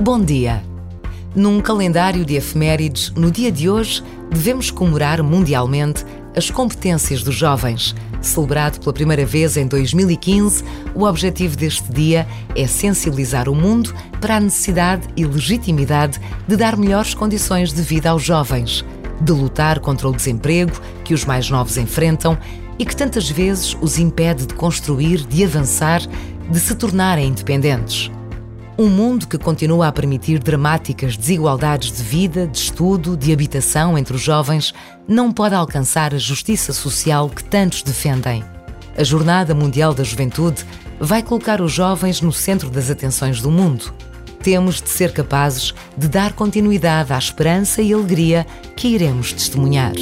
Bom dia! Num calendário de efemérides, no dia de hoje, devemos comemorar mundialmente as competências dos jovens. Celebrado pela primeira vez em 2015, o objetivo deste dia é sensibilizar o mundo para a necessidade e legitimidade de dar melhores condições de vida aos jovens, de lutar contra o desemprego que os mais novos enfrentam e que tantas vezes os impede de construir, de avançar, de se tornarem independentes. Um mundo que continua a permitir dramáticas desigualdades de vida, de estudo, de habitação entre os jovens, não pode alcançar a justiça social que tantos defendem. A Jornada Mundial da Juventude vai colocar os jovens no centro das atenções do mundo. Temos de ser capazes de dar continuidade à esperança e alegria que iremos testemunhar.